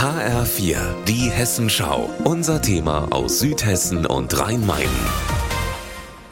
HR4, die Hessenschau. Unser Thema aus Südhessen und Rhein-Main.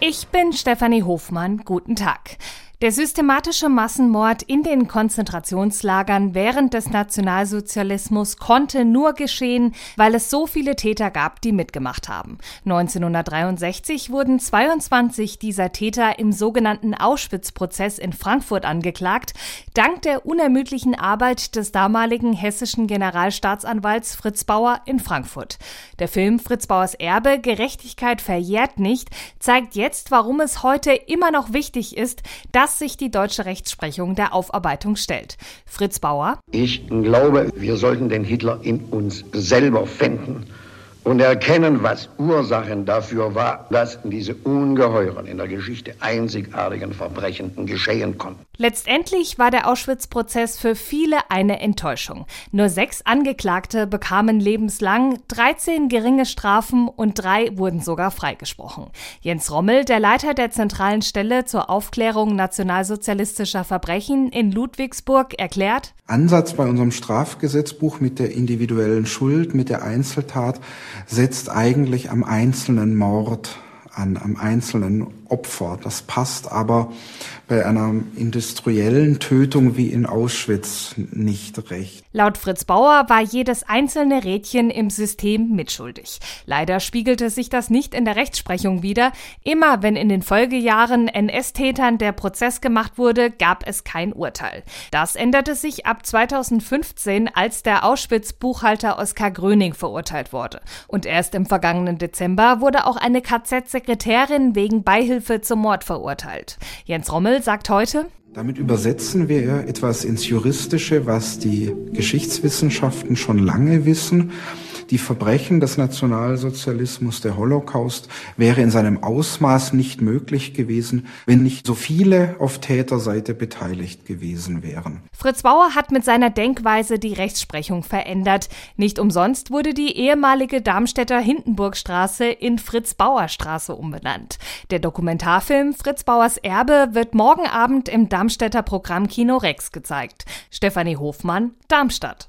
Ich bin Stefanie Hofmann. Guten Tag. Der systematische Massenmord in den Konzentrationslagern während des Nationalsozialismus konnte nur geschehen, weil es so viele Täter gab, die mitgemacht haben. 1963 wurden 22 dieser Täter im sogenannten Auschwitz-Prozess in Frankfurt angeklagt, dank der unermüdlichen Arbeit des damaligen hessischen Generalstaatsanwalts Fritz Bauer in Frankfurt. Der Film Fritz Bauers Erbe Gerechtigkeit verjährt nicht zeigt jetzt, warum es heute immer noch wichtig ist, dass dass sich die deutsche Rechtsprechung der Aufarbeitung stellt. Fritz Bauer. Ich glaube, wir sollten den Hitler in uns selber finden und erkennen, was Ursachen dafür war, dass diese ungeheuren, in der Geschichte einzigartigen Verbrechen geschehen konnten. Letztendlich war der Auschwitz-Prozess für viele eine Enttäuschung. Nur sechs Angeklagte bekamen lebenslang, 13 geringe Strafen und drei wurden sogar freigesprochen. Jens Rommel, der Leiter der zentralen Stelle zur Aufklärung nationalsozialistischer Verbrechen in Ludwigsburg, erklärt, Ansatz bei unserem Strafgesetzbuch mit der individuellen Schuld, mit der Einzeltat, setzt eigentlich am einzelnen Mord an, am einzelnen Opfer. Das passt aber bei einer industriellen Tötung wie in Auschwitz nicht recht. Laut Fritz Bauer war jedes einzelne Rädchen im System mitschuldig. Leider spiegelte sich das nicht in der Rechtsprechung wider. Immer wenn in den Folgejahren NS-Tätern der Prozess gemacht wurde, gab es kein Urteil. Das änderte sich ab 2015, als der Auschwitz-Buchhalter Oskar Gröning verurteilt wurde. Und erst im vergangenen Dezember wurde auch eine KZ-Sekretärin wegen Beihilfe Beihilfe zum Mord verurteilt. Jens Rommel sagt heute, damit übersetzen wir etwas ins Juristische, was die Geschichtswissenschaften schon lange wissen. Die Verbrechen des Nationalsozialismus, der Holocaust, wäre in seinem Ausmaß nicht möglich gewesen, wenn nicht so viele auf Täterseite beteiligt gewesen wären. Fritz Bauer hat mit seiner Denkweise die Rechtsprechung verändert. Nicht umsonst wurde die ehemalige Darmstädter Hindenburgstraße in Fritz-Bauer-Straße umbenannt. Der Dokumentarfilm Fritz Bauers Erbe wird morgen Abend im Darmstädter Programm Kino Rex gezeigt. Stefanie Hofmann, Darmstadt.